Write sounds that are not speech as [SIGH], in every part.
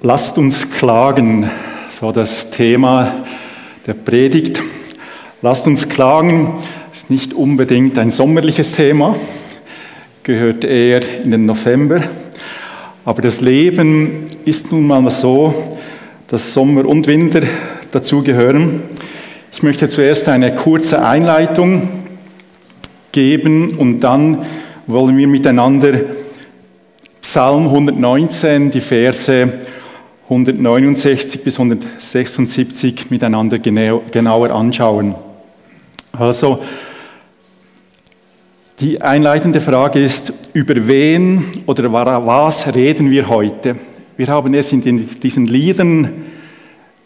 Lasst uns klagen, so das Thema der Predigt. Lasst uns klagen, ist nicht unbedingt ein sommerliches Thema, gehört eher in den November. Aber das Leben ist nun mal so, dass Sommer und Winter dazugehören. Ich möchte zuerst eine kurze Einleitung geben und dann wollen wir miteinander Psalm 119, die Verse 169 bis 176 miteinander genauer anschauen. Also, die einleitende Frage ist, über wen oder was reden wir heute? Wir haben es in diesen Liedern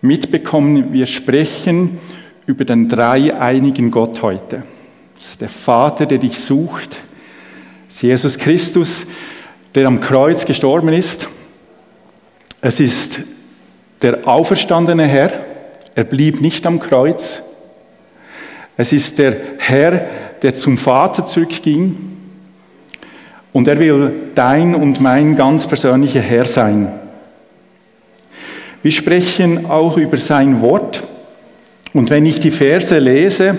mitbekommen, wir sprechen über den dreieinigen Gott heute. Das ist der Vater, der dich sucht. Das ist Jesus Christus, der am Kreuz gestorben ist es ist der auferstandene Herr, er blieb nicht am Kreuz. Es ist der Herr, der zum Vater zurückging. Und er will dein und mein ganz persönlicher Herr sein. Wir sprechen auch über sein Wort. Und wenn ich die Verse lese,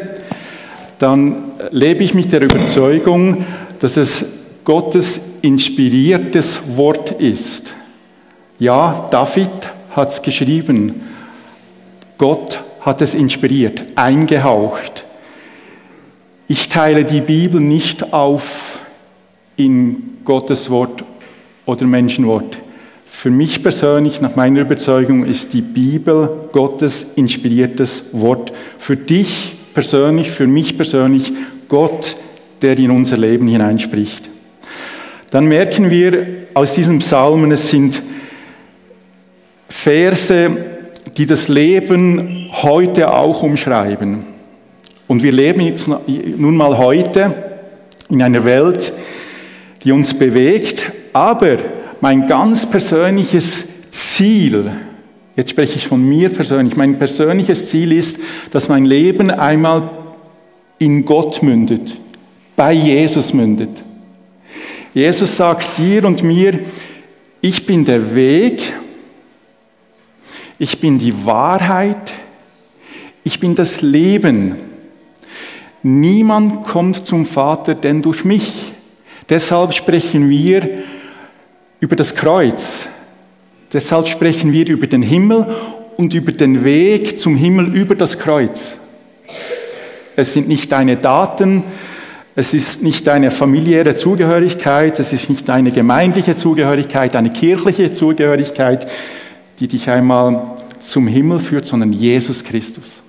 dann lebe ich mit der Überzeugung, dass es Gottes inspiriertes Wort ist. Ja, David hat es geschrieben. Gott hat es inspiriert, eingehaucht. Ich teile die Bibel nicht auf in Gottes Wort oder Menschenwort. Für mich persönlich, nach meiner Überzeugung, ist die Bibel Gottes inspiriertes Wort. Für dich persönlich, für mich persönlich, Gott, der in unser Leben hineinspricht. Dann merken wir aus diesem Psalmen, es sind Verse, die das Leben heute auch umschreiben. Und wir leben jetzt nun mal heute in einer Welt, die uns bewegt, aber mein ganz persönliches Ziel, jetzt spreche ich von mir persönlich, mein persönliches Ziel ist, dass mein Leben einmal in Gott mündet, bei Jesus mündet. Jesus sagt dir und mir, ich bin der Weg, ich bin die Wahrheit, ich bin das Leben. Niemand kommt zum Vater denn durch mich. Deshalb sprechen wir über das Kreuz. Deshalb sprechen wir über den Himmel und über den Weg zum Himmel über das Kreuz. Es sind nicht deine Daten, es ist nicht deine familiäre Zugehörigkeit, es ist nicht deine gemeindliche Zugehörigkeit, deine kirchliche Zugehörigkeit, die dich einmal zum Himmel führt, sondern Jesus Christus.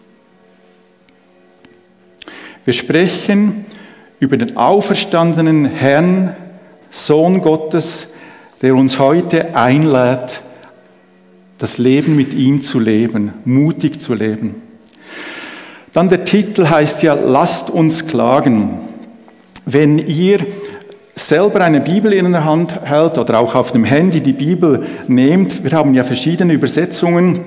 Wir sprechen über den auferstandenen Herrn, Sohn Gottes, der uns heute einlädt, das Leben mit ihm zu leben, mutig zu leben. Dann der Titel heißt ja, lasst uns klagen. Wenn ihr selber eine Bibel in der Hand hält oder auch auf dem Handy die Bibel nehmt, wir haben ja verschiedene Übersetzungen,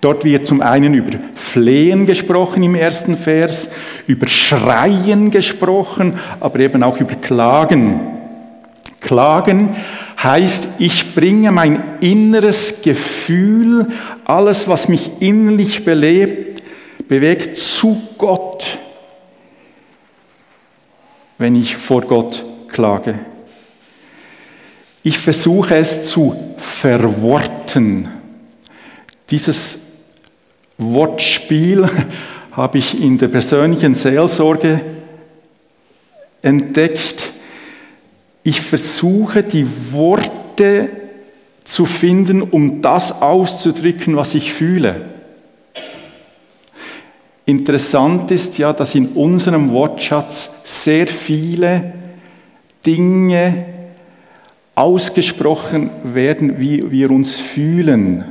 Dort wird zum einen über Flehen gesprochen im ersten Vers, über Schreien gesprochen, aber eben auch über Klagen. Klagen heißt, ich bringe mein inneres Gefühl, alles, was mich innerlich belebt, bewegt, zu Gott, wenn ich vor Gott klage. Ich versuche es zu verworten. Dieses Wortspiel [LAUGHS] habe ich in der persönlichen Seelsorge entdeckt. Ich versuche die Worte zu finden, um das auszudrücken, was ich fühle. Interessant ist ja, dass in unserem Wortschatz sehr viele Dinge ausgesprochen werden, wie wir uns fühlen.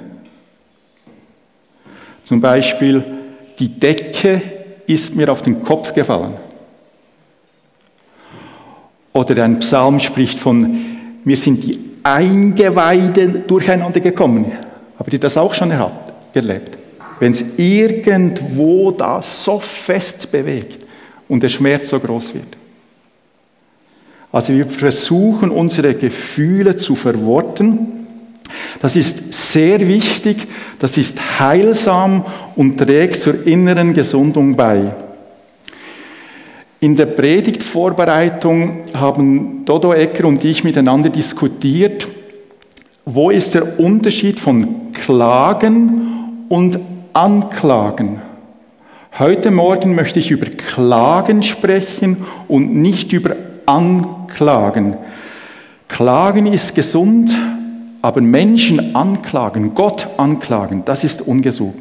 Zum Beispiel, die Decke ist mir auf den Kopf gefallen. Oder ein Psalm spricht von, mir sind die Eingeweide durcheinander gekommen. Habt ihr das auch schon erlebt? Wenn es irgendwo da so fest bewegt und der Schmerz so groß wird. Also wir versuchen unsere Gefühle zu verworten. Das ist sehr wichtig, das ist heilsam und trägt zur inneren Gesundung bei. In der Predigtvorbereitung haben Dodo Ecker und ich miteinander diskutiert, wo ist der Unterschied von Klagen und Anklagen. Heute Morgen möchte ich über Klagen sprechen und nicht über Anklagen. Klagen ist gesund, aber Menschen anklagen, Gott anklagen, das ist ungesund.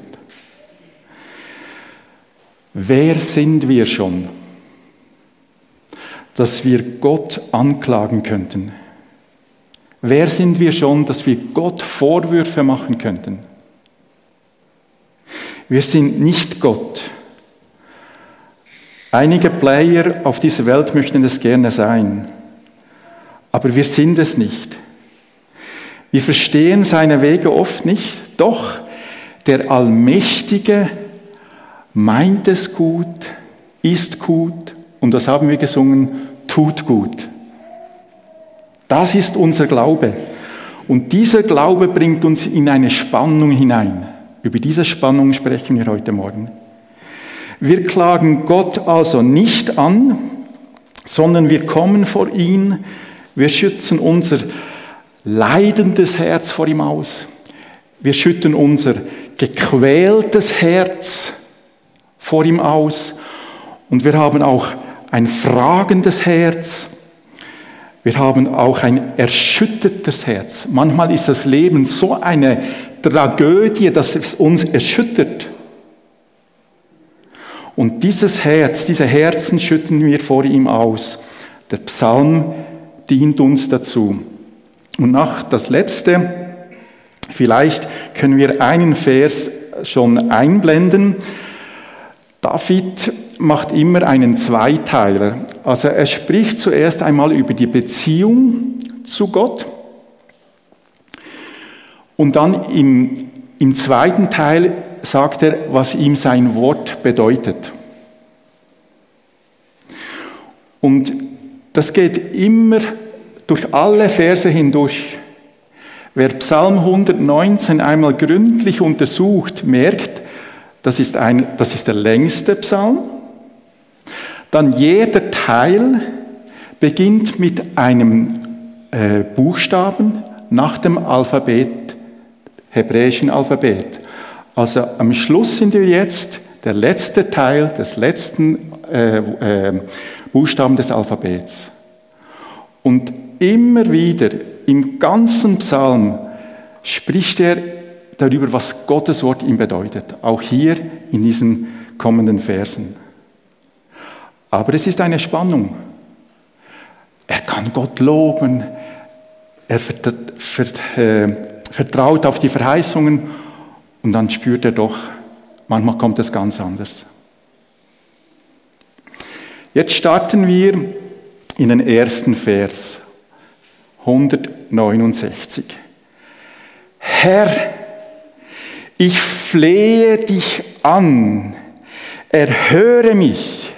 Wer sind wir schon, dass wir Gott anklagen könnten? Wer sind wir schon, dass wir Gott Vorwürfe machen könnten? Wir sind nicht Gott. Einige Player auf dieser Welt möchten es gerne sein, aber wir sind es nicht. Wir verstehen seine Wege oft nicht, doch der Allmächtige meint es gut, ist gut und das haben wir gesungen, tut gut. Das ist unser Glaube. Und dieser Glaube bringt uns in eine Spannung hinein. Über diese Spannung sprechen wir heute Morgen. Wir klagen Gott also nicht an, sondern wir kommen vor ihn, wir schützen unser leidendes Herz vor ihm aus. Wir schütten unser gequältes Herz vor ihm aus. Und wir haben auch ein fragendes Herz. Wir haben auch ein erschüttertes Herz. Manchmal ist das Leben so eine Tragödie, dass es uns erschüttert. Und dieses Herz, diese Herzen schütten wir vor ihm aus. Der Psalm dient uns dazu. Und nach das letzte, vielleicht können wir einen Vers schon einblenden. David macht immer einen Zweiteiler. Also er spricht zuerst einmal über die Beziehung zu Gott und dann im, im zweiten Teil sagt er, was ihm sein Wort bedeutet. Und das geht immer durch alle Verse hindurch. Wer Psalm 119 einmal gründlich untersucht, merkt, das ist, ein, das ist der längste Psalm. Dann jeder Teil beginnt mit einem äh, Buchstaben nach dem Alphabet, hebräischen Alphabet. Also am Schluss sind wir jetzt der letzte Teil des letzten äh, äh, Buchstaben des Alphabets. Und immer wieder im ganzen Psalm spricht er darüber, was Gottes Wort ihm bedeutet. Auch hier in diesen kommenden Versen. Aber es ist eine Spannung. Er kann Gott loben, er äh, vertraut auf die Verheißungen und dann spürt er doch, manchmal kommt es ganz anders. Jetzt starten wir in den ersten Vers, 169. Herr, ich flehe dich an, erhöre mich,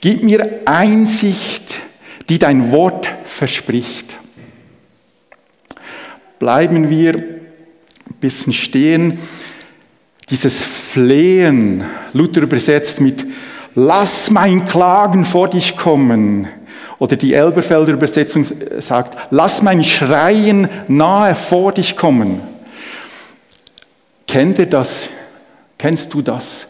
gib mir Einsicht, die dein Wort verspricht. Bleiben wir bisschen stehen. Dieses Flehen, Luther übersetzt mit Lass mein Klagen vor dich kommen. Oder die Elberfelder Übersetzung sagt, lass mein Schreien nahe vor dich kommen. Kennt ihr das? Kennst du das?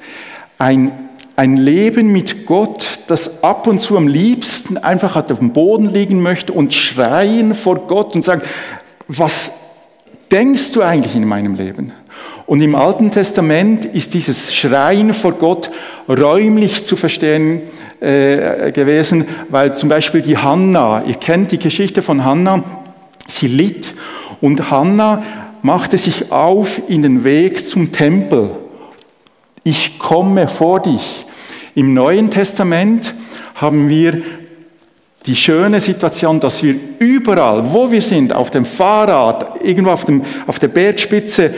Ein, ein Leben mit Gott, das ab und zu am liebsten einfach auf dem Boden liegen möchte und schreien vor Gott und sagen, was denkst du eigentlich in meinem Leben? Und im Alten Testament ist dieses Schreien vor Gott räumlich zu verstehen äh, gewesen, weil zum Beispiel die Hanna, ihr kennt die Geschichte von Hanna, sie litt und Hanna machte sich auf in den Weg zum Tempel. Ich komme vor dich. Im Neuen Testament haben wir die schöne Situation, dass wir überall, wo wir sind, auf dem Fahrrad, irgendwo auf, dem, auf der Bergspitze,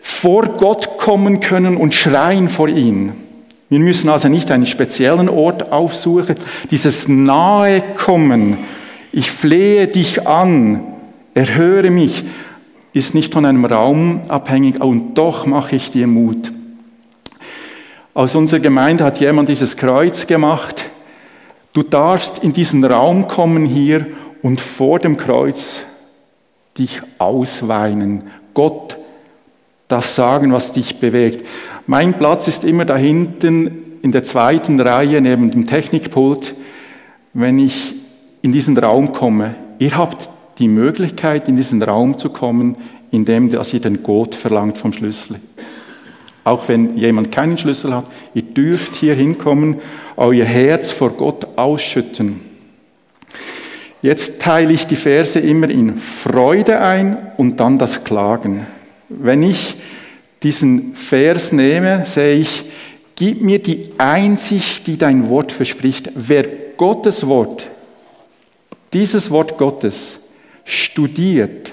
vor Gott kommen können und schreien vor ihn. Wir müssen also nicht einen speziellen Ort aufsuchen. Dieses Nahe kommen, ich flehe dich an, Erhöre mich ist nicht von einem Raum abhängig und doch mache ich dir Mut. Aus unserer Gemeinde hat jemand dieses Kreuz gemacht. Du darfst in diesen Raum kommen hier und vor dem Kreuz dich ausweinen. Gott das sagen, was dich bewegt. Mein Platz ist immer da hinten in der zweiten Reihe neben dem Technikpult, wenn ich in diesen Raum komme. Ihr habt die Möglichkeit, in diesen Raum zu kommen, indem ihr den Gott verlangt vom Schlüssel. Auch wenn jemand keinen Schlüssel hat, ihr dürft hier hinkommen, euer Herz vor Gott ausschütten. Jetzt teile ich die Verse immer in Freude ein und dann das Klagen. Wenn ich diesen Vers nehme, sehe ich, gib mir die Einsicht, die dein Wort verspricht. Wer Gottes Wort, dieses Wort Gottes, studiert,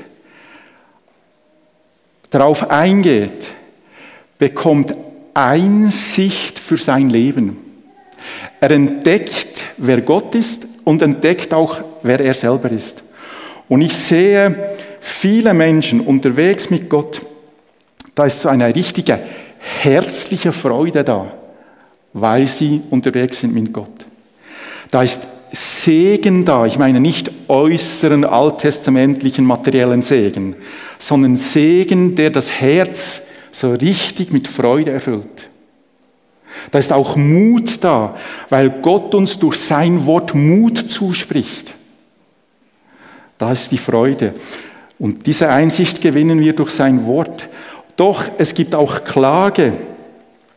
darauf eingeht, bekommt Einsicht für sein Leben. Er entdeckt, wer Gott ist und entdeckt auch, wer er selber ist. Und ich sehe viele Menschen unterwegs mit Gott, da ist so eine richtige herzliche Freude da, weil sie unterwegs sind mit Gott. Da ist Segen da, ich meine nicht äußeren alttestamentlichen materiellen Segen, sondern Segen, der das Herz so richtig mit Freude erfüllt. Da ist auch Mut da, weil Gott uns durch sein Wort Mut zuspricht. Da ist die Freude. Und diese Einsicht gewinnen wir durch sein Wort. Doch es gibt auch Klage.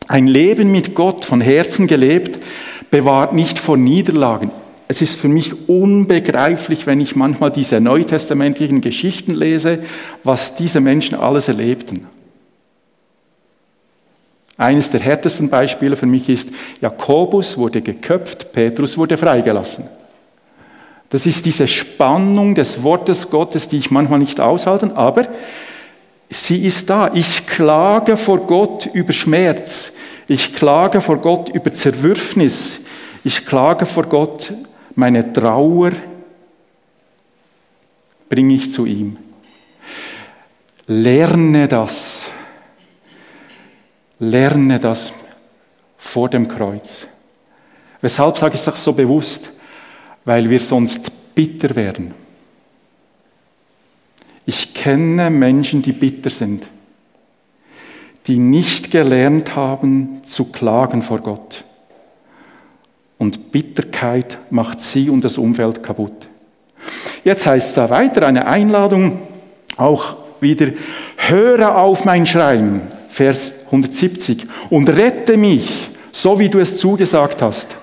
Ein Leben mit Gott, von Herzen gelebt, bewahrt nicht vor Niederlagen. Es ist für mich unbegreiflich, wenn ich manchmal diese neutestamentlichen Geschichten lese, was diese Menschen alles erlebten. Eines der härtesten Beispiele für mich ist, Jakobus wurde geköpft, Petrus wurde freigelassen. Das ist diese Spannung des Wortes Gottes, die ich manchmal nicht aushalten, aber sie ist da. Ich klage vor Gott über Schmerz. Ich klage vor Gott über Zerwürfnis. Ich klage vor Gott, meine Trauer bringe ich zu ihm. Lerne das. Lerne das vor dem Kreuz. Weshalb sage ich das so bewusst? Weil wir sonst bitter werden. Ich kenne Menschen, die bitter sind, die nicht gelernt haben zu klagen vor Gott. Und Bitterkeit macht sie und das Umfeld kaputt. Jetzt heißt es da weiter eine Einladung, auch wieder, höre auf mein Schreien, Vers 170, und rette mich, so wie du es zugesagt hast.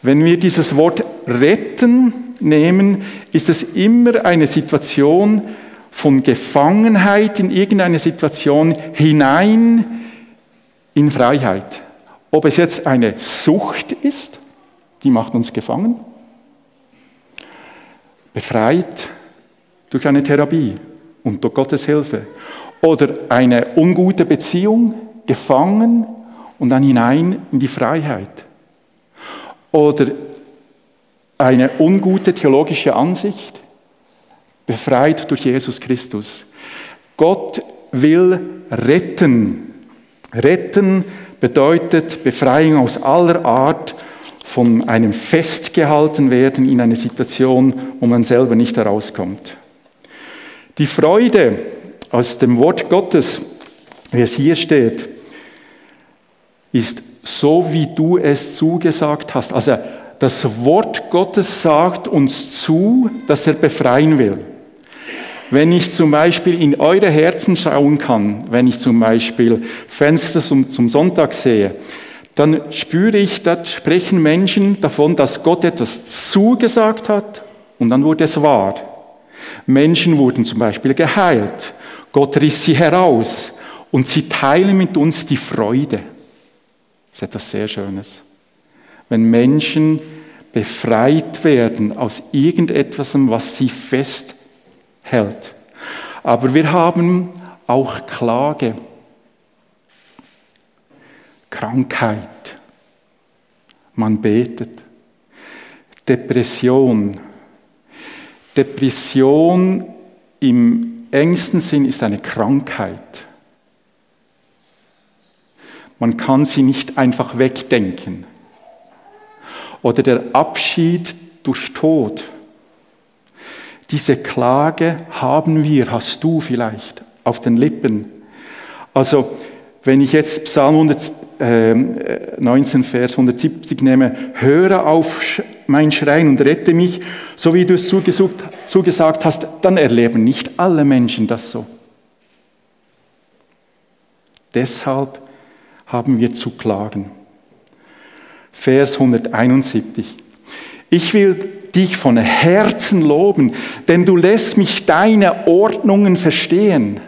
Wenn wir dieses Wort retten nehmen, ist es immer eine Situation, von Gefangenheit in irgendeine Situation hinein in Freiheit. Ob es jetzt eine Sucht ist, die macht uns gefangen, befreit durch eine Therapie und durch Gottes Hilfe. Oder eine ungute Beziehung, gefangen und dann hinein in die Freiheit. Oder eine ungute theologische Ansicht, befreit durch Jesus Christus. Gott will retten. Retten bedeutet Befreiung aus aller Art von einem festgehalten werden in einer Situation, wo man selber nicht herauskommt. Die Freude aus dem Wort Gottes, wie es hier steht, ist so, wie du es zugesagt hast. Also das Wort Gottes sagt uns zu, dass er befreien will. Wenn ich zum Beispiel in eure Herzen schauen kann, wenn ich zum Beispiel Fenster zum, zum Sonntag sehe, dann spüre ich, da sprechen Menschen davon, dass Gott etwas zugesagt hat und dann wurde es wahr. Menschen wurden zum Beispiel geheilt. Gott riss sie heraus und sie teilen mit uns die Freude. Ist etwas sehr Schönes. Wenn Menschen befreit werden aus irgendetwas, was sie fest hält. Aber wir haben auch Klage, Krankheit. Man betet. Depression. Depression im engsten Sinn ist eine Krankheit. Man kann sie nicht einfach wegdenken. Oder der Abschied durch Tod. Diese Klage haben wir, hast du vielleicht, auf den Lippen. Also, wenn ich jetzt Psalm 119, Vers 170 nehme, höre auf mein Schreien und rette mich, so wie du es zugesagt hast, dann erleben nicht alle Menschen das so. Deshalb haben wir zu klagen. Vers 171. Ich will dich von Herzen loben, denn du lässt mich deine Ordnungen verstehen.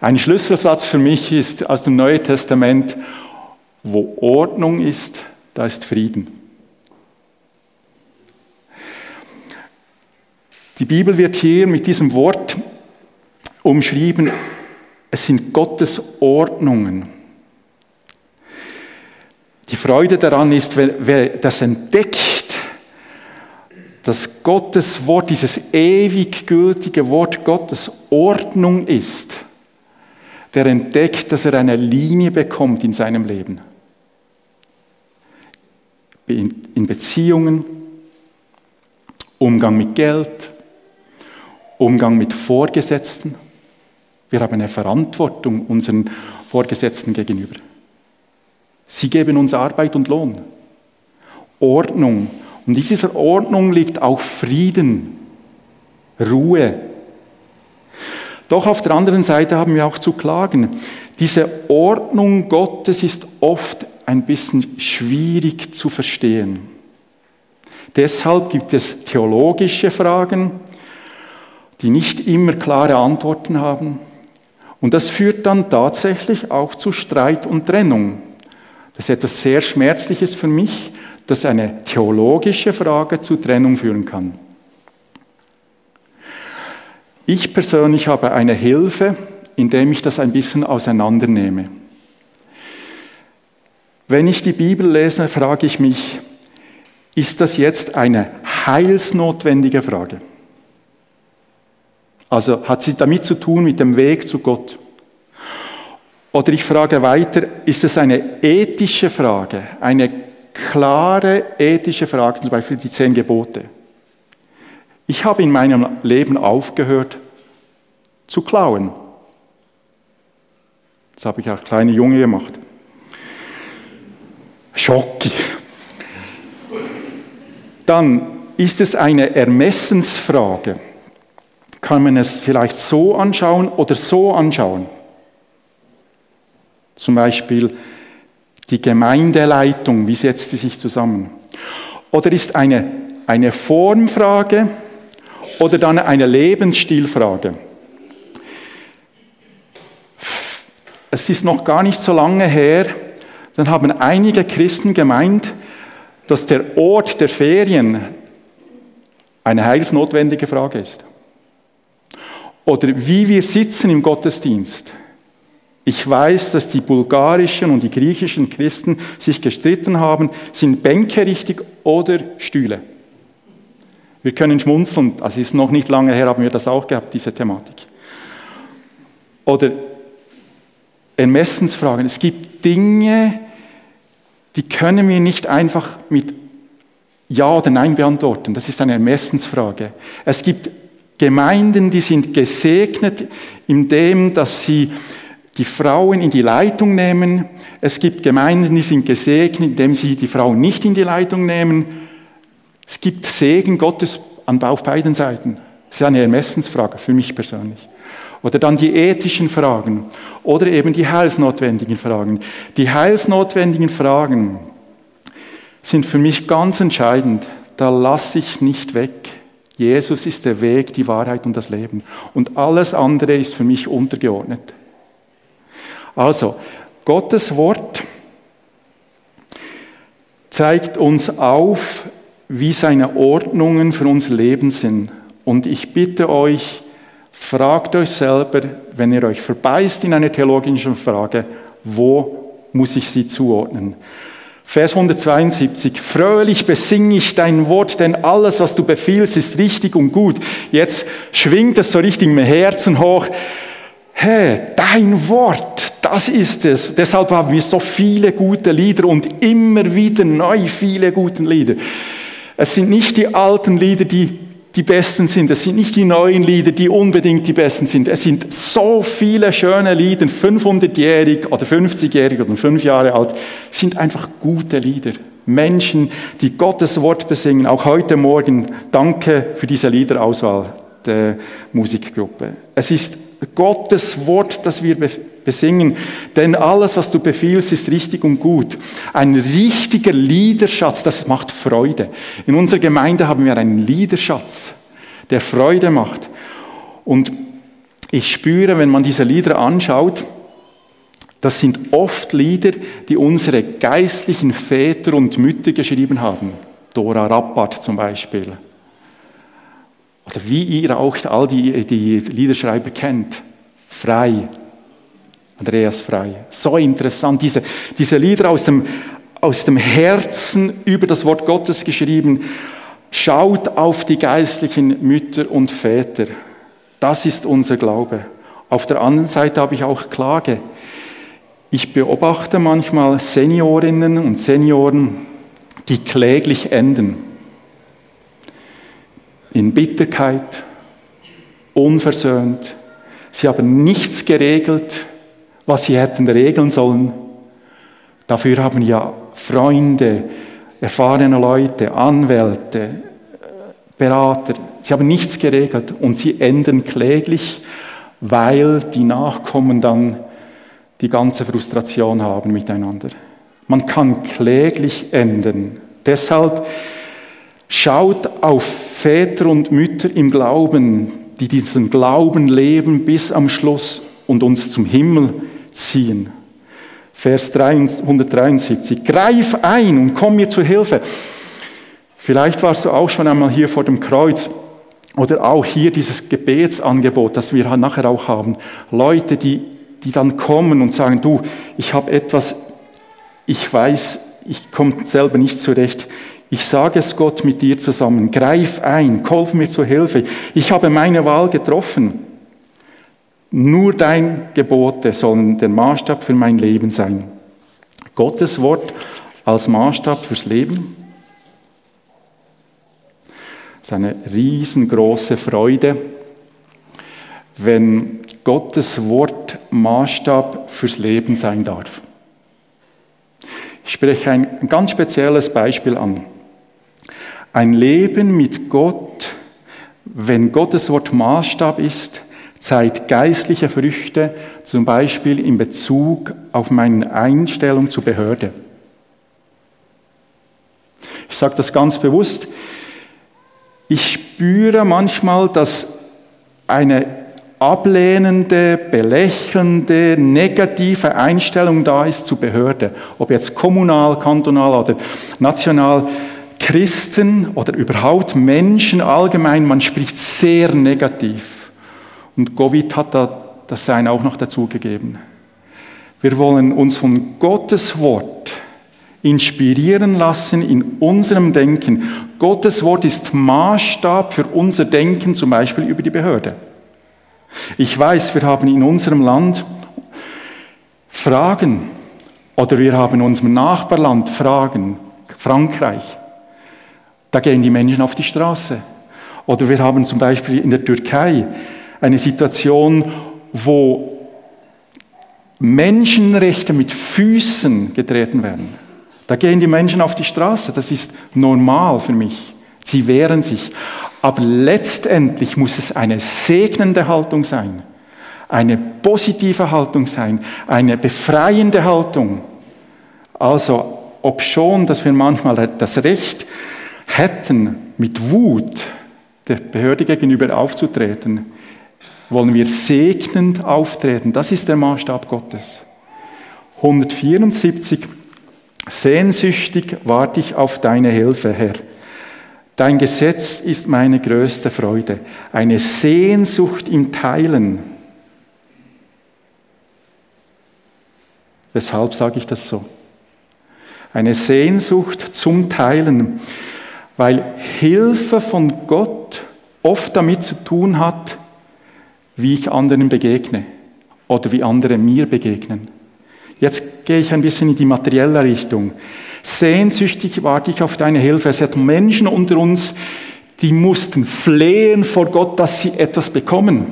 Ein Schlüsselsatz für mich ist aus dem Neuen Testament, wo Ordnung ist, da ist Frieden. Die Bibel wird hier mit diesem Wort umschrieben, es sind Gottes Ordnungen. Die Freude daran ist, wer, das entdeckt, dass Gottes Wort, dieses ewig gültige Wort Gottes Ordnung ist, der entdeckt, dass er eine Linie bekommt in seinem Leben. In Beziehungen, Umgang mit Geld, Umgang mit Vorgesetzten, wir haben eine Verantwortung unseren Vorgesetzten gegenüber. Sie geben uns Arbeit und Lohn. Ordnung. Und in dieser Ordnung liegt auch Frieden, Ruhe. Doch auf der anderen Seite haben wir auch zu klagen. Diese Ordnung Gottes ist oft ein bisschen schwierig zu verstehen. Deshalb gibt es theologische Fragen, die nicht immer klare Antworten haben. Und das führt dann tatsächlich auch zu Streit und Trennung. Das ist etwas sehr Schmerzliches für mich, dass eine theologische Frage zu Trennung führen kann. Ich persönlich habe eine Hilfe, indem ich das ein bisschen auseinandernehme. Wenn ich die Bibel lese, frage ich mich, ist das jetzt eine heilsnotwendige Frage? Also hat sie damit zu tun mit dem Weg zu Gott. Oder ich frage weiter, ist es eine ethische Frage, eine klare ethische Frage, zum Beispiel die zehn Gebote. Ich habe in meinem Leben aufgehört zu klauen. Das habe ich auch kleine Junge gemacht. Schocki. Dann ist es eine Ermessensfrage kann man es vielleicht so anschauen oder so anschauen. Zum Beispiel die Gemeindeleitung, wie setzt sie sich zusammen? Oder ist eine, eine Formfrage oder dann eine Lebensstilfrage? Es ist noch gar nicht so lange her, dann haben einige Christen gemeint, dass der Ort der Ferien eine heilsnotwendige Frage ist. Oder wie wir sitzen im Gottesdienst. Ich weiß, dass die bulgarischen und die griechischen Christen sich gestritten haben, sind Bänke richtig oder Stühle. Wir können schmunzeln, also ist noch nicht lange her, haben wir das auch gehabt, diese Thematik. Oder Ermessensfragen. Es gibt Dinge, die können wir nicht einfach mit Ja oder Nein beantworten. Das ist eine Ermessensfrage. Es gibt Gemeinden, die sind gesegnet, indem dass sie die Frauen in die Leitung nehmen. Es gibt Gemeinden, die sind gesegnet, indem sie die Frauen nicht in die Leitung nehmen. Es gibt Segen Gottes auf beiden Seiten. Das ist eine Ermessensfrage für mich persönlich. Oder dann die ethischen Fragen oder eben die heilsnotwendigen Fragen. Die heilsnotwendigen Fragen sind für mich ganz entscheidend. Da lasse ich nicht weg. Jesus ist der Weg, die Wahrheit und das Leben. Und alles andere ist für mich untergeordnet. Also, Gottes Wort zeigt uns auf, wie seine Ordnungen für unser Leben sind. Und ich bitte euch, fragt euch selber, wenn ihr euch verbeißt in einer theologischen Frage, wo muss ich sie zuordnen? Vers 172. Fröhlich besinge ich dein Wort, denn alles, was du befiehlst, ist richtig und gut. Jetzt schwingt es so richtig im Herzen hoch. Hey, dein Wort, das ist es. Deshalb haben wir so viele gute Lieder und immer wieder neu viele gute Lieder. Es sind nicht die alten Lieder, die die besten sind. Es sind nicht die neuen Lieder, die unbedingt die besten sind. Es sind so viele schöne Lieder, 500-jährig oder 50-jährig oder 5 Jahre alt, sind einfach gute Lieder. Menschen, die Gottes Wort besingen. Auch heute Morgen danke für diese Liederauswahl der Musikgruppe. Es ist Gottes Wort, das wir besingen, denn alles, was du befiehlst, ist richtig und gut. Ein richtiger Liederschatz, das macht Freude. In unserer Gemeinde haben wir einen Liederschatz, der Freude macht. Und ich spüre, wenn man diese Lieder anschaut, das sind oft Lieder, die unsere geistlichen Väter und Mütter geschrieben haben. Dora Rappert zum Beispiel. Oder wie ihr auch all die, die Liederschreiber kennt. Frei. Andreas Frei. So interessant. Diese, diese Lieder aus dem, aus dem Herzen über das Wort Gottes geschrieben. Schaut auf die geistlichen Mütter und Väter. Das ist unser Glaube. Auf der anderen Seite habe ich auch Klage. Ich beobachte manchmal Seniorinnen und Senioren, die kläglich enden in Bitterkeit, unversöhnt. Sie haben nichts geregelt, was sie hätten regeln sollen. Dafür haben ja Freunde, erfahrene Leute, Anwälte, Berater, sie haben nichts geregelt und sie enden kläglich, weil die Nachkommen dann die ganze Frustration haben miteinander. Man kann kläglich enden. Deshalb schaut auf Väter und Mütter im Glauben, die diesen Glauben leben bis am Schluss und uns zum Himmel ziehen. Vers 173. Greif ein und komm mir zur Hilfe. Vielleicht warst du auch schon einmal hier vor dem Kreuz oder auch hier dieses Gebetsangebot, das wir nachher auch haben. Leute, die, die dann kommen und sagen, du, ich habe etwas, ich weiß, ich komme selber nicht zurecht. Ich sage es Gott mit dir zusammen. Greif ein, kolf mir zur Hilfe. Ich habe meine Wahl getroffen. Nur dein Gebote sollen der Maßstab für mein Leben sein. Gottes Wort als Maßstab fürs Leben. Das ist eine riesengroße Freude, wenn Gottes Wort Maßstab fürs Leben sein darf. Ich spreche ein ganz spezielles Beispiel an. Ein Leben mit Gott, wenn Gottes Wort Maßstab ist, zeigt geistliche Früchte, zum Beispiel in Bezug auf meine Einstellung zur Behörde. Ich sage das ganz bewusst. Ich spüre manchmal, dass eine ablehnende, belächelnde, negative Einstellung da ist zur Behörde, ob jetzt kommunal, kantonal oder national. Christen oder überhaupt Menschen allgemein, man spricht sehr negativ. Und Covid hat da das Sein auch noch dazugegeben. Wir wollen uns von Gottes Wort inspirieren lassen in unserem Denken. Gottes Wort ist Maßstab für unser Denken, zum Beispiel über die Behörde. Ich weiß, wir haben in unserem Land Fragen oder wir haben in unserem Nachbarland Fragen, Frankreich. Da gehen die Menschen auf die Straße. Oder wir haben zum Beispiel in der Türkei eine Situation, wo Menschenrechte mit Füßen getreten werden. Da gehen die Menschen auf die Straße. Das ist normal für mich. Sie wehren sich. Aber letztendlich muss es eine segnende Haltung sein, eine positive Haltung sein, eine befreiende Haltung. Also, ob schon, dass wir manchmal das Recht hätten, mit Wut der Behörde gegenüber aufzutreten, wollen wir segnend auftreten. Das ist der Maßstab Gottes. 174. Sehnsüchtig warte ich auf deine Hilfe, Herr. Dein Gesetz ist meine größte Freude. Eine Sehnsucht im Teilen. Weshalb sage ich das so? eine Sehnsucht zum Teilen, weil Hilfe von Gott oft damit zu tun hat, wie ich anderen begegne oder wie andere mir begegnen. Jetzt gehe ich ein bisschen in die materielle Richtung. Sehnsüchtig warte ich auf deine Hilfe. Es hat Menschen unter uns, die mussten flehen vor Gott, dass sie etwas bekommen.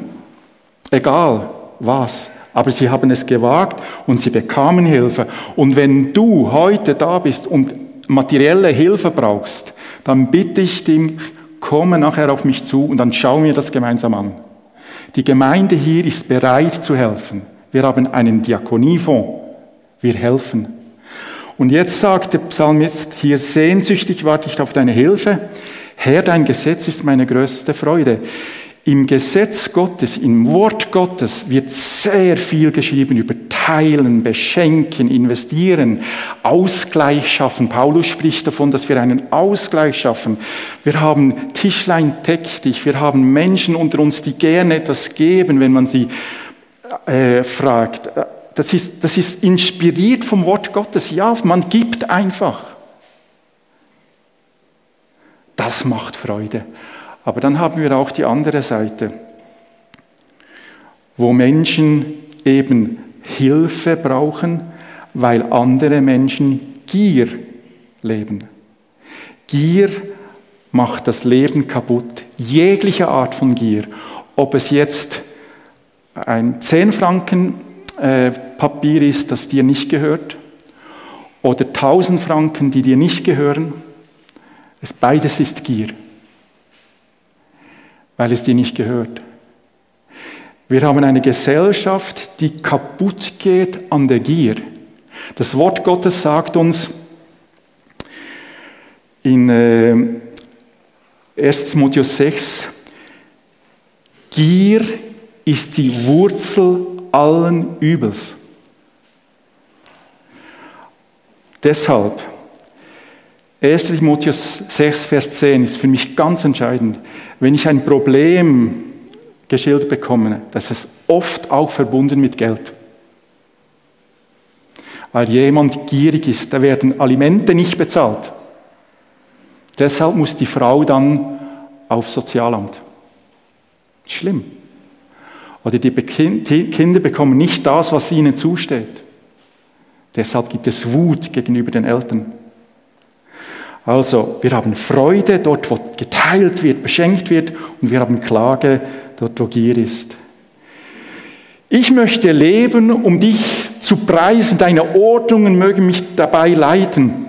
Egal was. Aber sie haben es gewagt und sie bekamen Hilfe. Und wenn du heute da bist und materielle Hilfe brauchst, dann bitte ich dich, komme nachher auf mich zu und dann schauen wir das gemeinsam an. Die Gemeinde hier ist bereit zu helfen. Wir haben einen Diakoniefonds. Wir helfen. Und jetzt sagt der Psalmist hier, sehnsüchtig warte ich auf deine Hilfe. Herr, dein Gesetz ist meine größte Freude. Im Gesetz Gottes, im Wort Gottes wird sehr viel geschrieben über Teilen, Beschenken, Investieren, Ausgleich schaffen. Paulus spricht davon, dass wir einen Ausgleich schaffen. Wir haben Tischlein deck dich, wir haben Menschen unter uns, die gerne etwas geben, wenn man sie äh, fragt. Das ist, das ist inspiriert vom Wort Gottes. Ja, man gibt einfach. Das macht Freude. Aber dann haben wir auch die andere Seite, wo Menschen eben Hilfe brauchen, weil andere Menschen Gier leben. Gier macht das Leben kaputt. Jegliche Art von Gier. Ob es jetzt ein 10 Franken äh, Papier ist, das dir nicht gehört, oder 1000 Franken, die dir nicht gehören. Es, beides ist Gier weil es dir nicht gehört. Wir haben eine Gesellschaft, die kaputt geht an der Gier. Das Wort Gottes sagt uns in äh, 1 Timotheus 6, Gier ist die Wurzel allen Übels. Deshalb 1. Timotheus 6, Vers 10 ist für mich ganz entscheidend. Wenn ich ein Problem geschildert bekomme, das ist oft auch verbunden mit Geld. Weil jemand gierig ist, da werden Alimente nicht bezahlt. Deshalb muss die Frau dann aufs Sozialamt. Schlimm. Oder die Kinder bekommen nicht das, was ihnen zusteht. Deshalb gibt es Wut gegenüber den Eltern. Also, wir haben Freude dort, wo geteilt wird, beschenkt wird, und wir haben Klage dort, wo Gier ist. Ich möchte leben, um dich zu preisen. Deine Ordnungen mögen mich dabei leiten.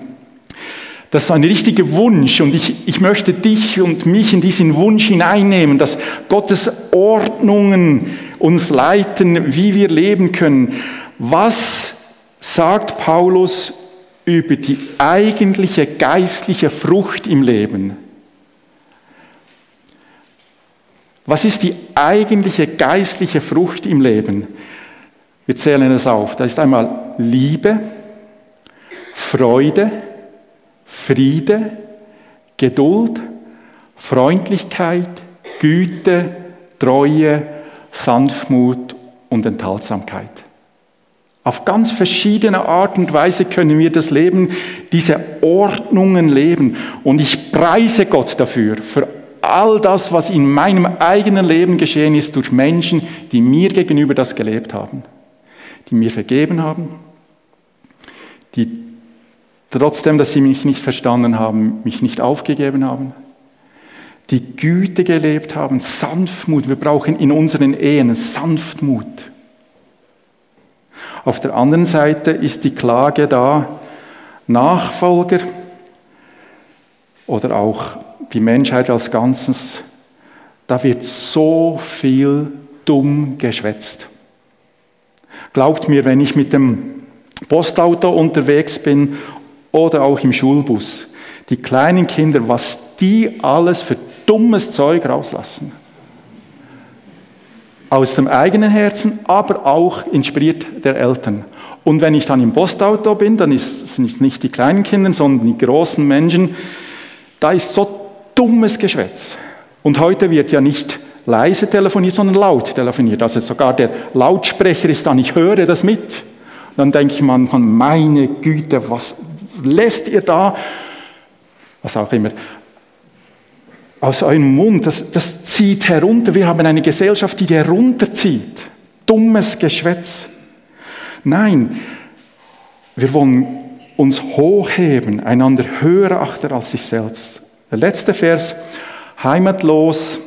Das ist ein richtiger Wunsch und ich, ich möchte dich und mich in diesen Wunsch hineinnehmen, dass Gottes Ordnungen uns leiten, wie wir leben können. Was sagt Paulus über die eigentliche geistliche Frucht im Leben. Was ist die eigentliche geistliche Frucht im Leben? Wir zählen es auf. Das ist einmal Liebe, Freude, Friede, Geduld, Freundlichkeit, Güte, Treue, Sanftmut und Enthaltsamkeit. Auf ganz verschiedene Art und Weise können wir das Leben, diese Ordnungen leben. Und ich preise Gott dafür, für all das, was in meinem eigenen Leben geschehen ist durch Menschen, die mir gegenüber das gelebt haben, die mir vergeben haben, die trotzdem, dass sie mich nicht verstanden haben, mich nicht aufgegeben haben, die Güte gelebt haben, Sanftmut. Wir brauchen in unseren Ehen Sanftmut. Auf der anderen Seite ist die Klage da, Nachfolger oder auch die Menschheit als Ganzes, da wird so viel dumm geschwätzt. Glaubt mir, wenn ich mit dem Postauto unterwegs bin oder auch im Schulbus, die kleinen Kinder, was die alles für dummes Zeug rauslassen aus dem eigenen Herzen, aber auch inspiriert der Eltern. Und wenn ich dann im Postauto bin, dann ist, sind es nicht die kleinen Kinder, sondern die großen Menschen. Da ist so dummes Geschwätz. Und heute wird ja nicht leise telefoniert, sondern laut telefoniert. Also sogar der Lautsprecher ist dann, ich höre das mit. Dann denke ich manchmal, meine Güte, was, lässt ihr da, was auch immer, aus eurem Mund, das, das zieht herunter. Wir haben eine Gesellschaft, die herunterzieht. Dummes Geschwätz. Nein, wir wollen uns hochheben, einander höher achten als sich selbst. Der letzte Vers, heimatlos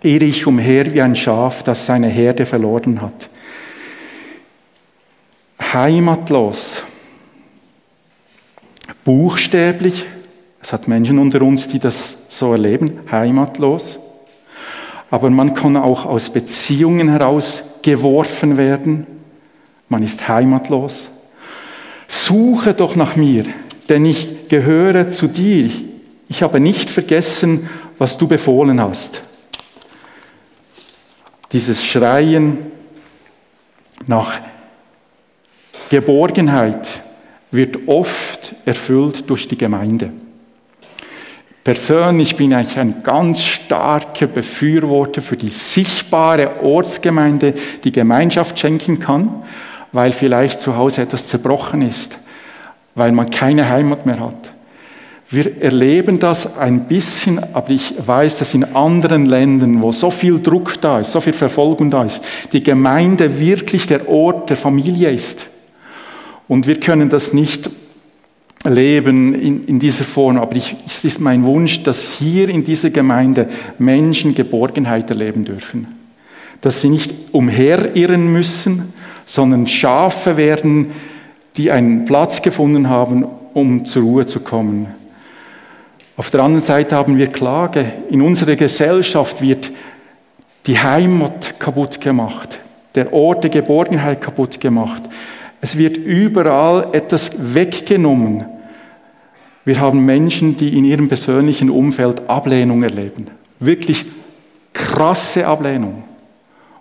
irre ich umher wie ein Schaf, das seine Herde verloren hat. Heimatlos. Buchstäblich, es hat Menschen unter uns, die das so erleben, heimatlos. Aber man kann auch aus Beziehungen heraus geworfen werden. Man ist heimatlos. Suche doch nach mir, denn ich gehöre zu dir. Ich habe nicht vergessen, was du befohlen hast. Dieses Schreien nach Geborgenheit wird oft erfüllt durch die Gemeinde. Persönlich bin ich ein ganz starker Befürworter für die sichtbare Ortsgemeinde, die Gemeinschaft schenken kann, weil vielleicht zu Hause etwas zerbrochen ist, weil man keine Heimat mehr hat. Wir erleben das ein bisschen, aber ich weiß, dass in anderen Ländern, wo so viel Druck da ist, so viel Verfolgung da ist, die Gemeinde wirklich der Ort der Familie ist. Und wir können das nicht leben in, in dieser Form, aber ich, es ist mein Wunsch, dass hier in dieser Gemeinde Menschen Geborgenheit erleben dürfen. Dass sie nicht umherirren müssen, sondern Schafe werden, die einen Platz gefunden haben, um zur Ruhe zu kommen. Auf der anderen Seite haben wir Klage. In unserer Gesellschaft wird die Heimat kaputt gemacht, der Ort der Geborgenheit kaputt gemacht. Es wird überall etwas weggenommen. Wir haben Menschen, die in ihrem persönlichen Umfeld Ablehnung erleben. Wirklich krasse Ablehnung.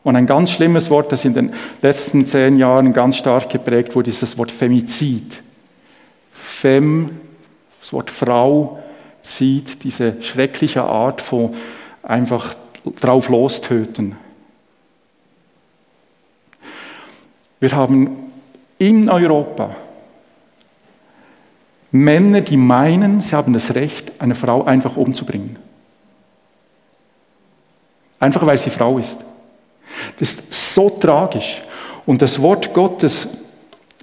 Und ein ganz schlimmes Wort, das in den letzten zehn Jahren ganz stark geprägt wurde, ist das Wort Femizid. Fem, das Wort Frau, zieht diese schreckliche Art von einfach drauf lostöten. Wir haben in Europa Männer, die meinen, sie haben das Recht, eine Frau einfach umzubringen. Einfach weil sie Frau ist. Das ist so tragisch. Und das Wort Gottes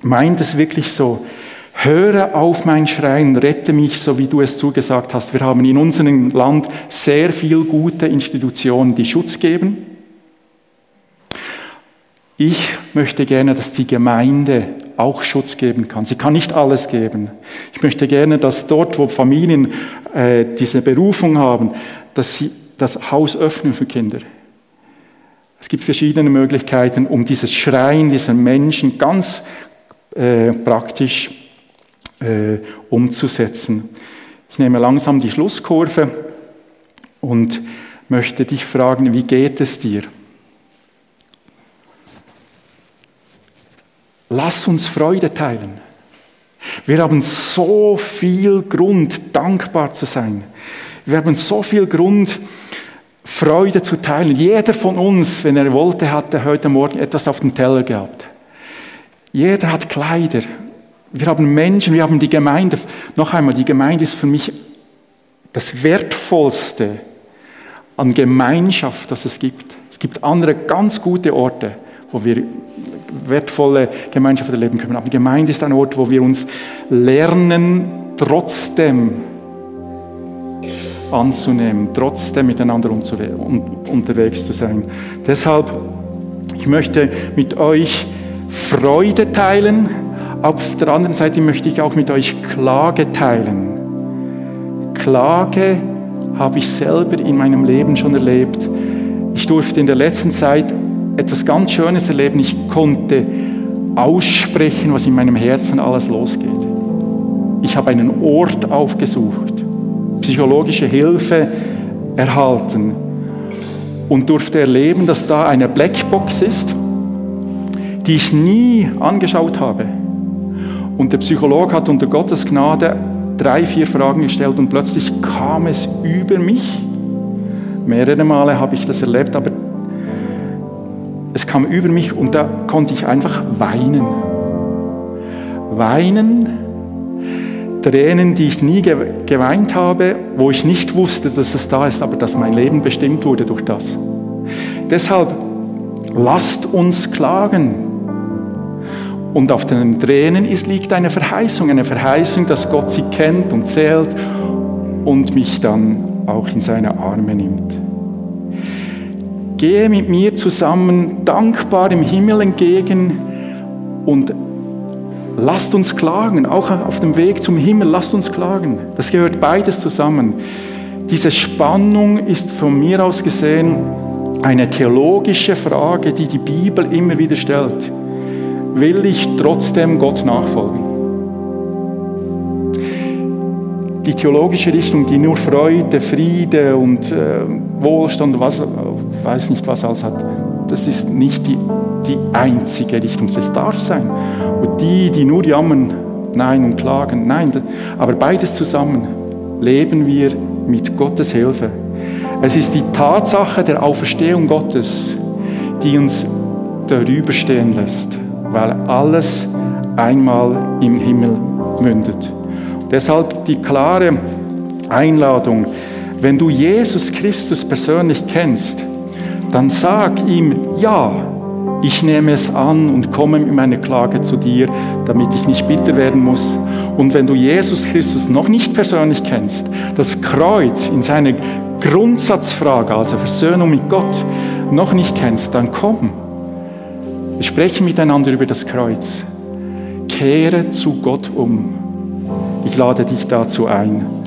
meint es wirklich so. Höre auf mein Schreien, rette mich, so wie du es zugesagt hast. Wir haben in unserem Land sehr viele gute Institutionen, die Schutz geben. Ich möchte gerne, dass die Gemeinde auch Schutz geben kann. Sie kann nicht alles geben. Ich möchte gerne, dass dort, wo Familien äh, diese Berufung haben, dass sie das Haus öffnen für Kinder. Es gibt verschiedene Möglichkeiten, um dieses Schreien dieser Menschen ganz äh, praktisch äh, umzusetzen. Ich nehme langsam die Schlusskurve und möchte dich fragen, wie geht es dir? Lass uns Freude teilen. Wir haben so viel Grund, dankbar zu sein. Wir haben so viel Grund, Freude zu teilen. Jeder von uns, wenn er wollte, hatte heute Morgen etwas auf dem Teller gehabt. Jeder hat Kleider, wir haben Menschen, wir haben die Gemeinde. Noch einmal, die Gemeinde ist für mich das Wertvollste an Gemeinschaft, das es gibt. Es gibt andere ganz gute Orte, wo wir wertvolle Gemeinschaft erleben können. Aber Gemeinde ist ein Ort, wo wir uns lernen, trotzdem anzunehmen, trotzdem miteinander unterwegs zu sein. Deshalb, ich möchte mit euch Freude teilen, auf der anderen Seite möchte ich auch mit euch Klage teilen. Klage habe ich selber in meinem Leben schon erlebt. Ich durfte in der letzten Zeit etwas ganz Schönes erleben. Ich konnte aussprechen, was in meinem Herzen alles losgeht. Ich habe einen Ort aufgesucht, psychologische Hilfe erhalten und durfte erleben, dass da eine Blackbox ist, die ich nie angeschaut habe. Und der Psychologe hat unter Gottes Gnade drei, vier Fragen gestellt und plötzlich kam es über mich. Mehrere Male habe ich das erlebt, aber kam über mich und da konnte ich einfach weinen. Weinen, Tränen, die ich nie geweint habe, wo ich nicht wusste, dass es da ist, aber dass mein Leben bestimmt wurde durch das. Deshalb lasst uns klagen. Und auf den Tränen ist, liegt eine Verheißung, eine Verheißung, dass Gott sie kennt und zählt und mich dann auch in seine Arme nimmt. Gehe mit mir zusammen dankbar im Himmel entgegen und lasst uns klagen, auch auf dem Weg zum Himmel, lasst uns klagen. Das gehört beides zusammen. Diese Spannung ist von mir aus gesehen eine theologische Frage, die die Bibel immer wieder stellt. Will ich trotzdem Gott nachfolgen? Die theologische Richtung, die nur Freude, Friede und äh, Wohlstand, was, weiß nicht was alles hat, das ist nicht die, die einzige Richtung. Es darf sein. Und die, die nur jammern, nein, und klagen, nein, aber beides zusammen leben wir mit Gottes Hilfe. Es ist die Tatsache der Auferstehung Gottes, die uns darüber stehen lässt, weil alles einmal im Himmel mündet. Deshalb die klare Einladung, wenn du Jesus Christus persönlich kennst, dann sag ihm, ja, ich nehme es an und komme mit meiner Klage zu dir, damit ich nicht bitter werden muss. Und wenn du Jesus Christus noch nicht persönlich kennst, das Kreuz in seiner Grundsatzfrage, also Versöhnung mit Gott, noch nicht kennst, dann komm. Wir sprechen miteinander über das Kreuz. Kehre zu Gott um. Ich lade dich dazu ein.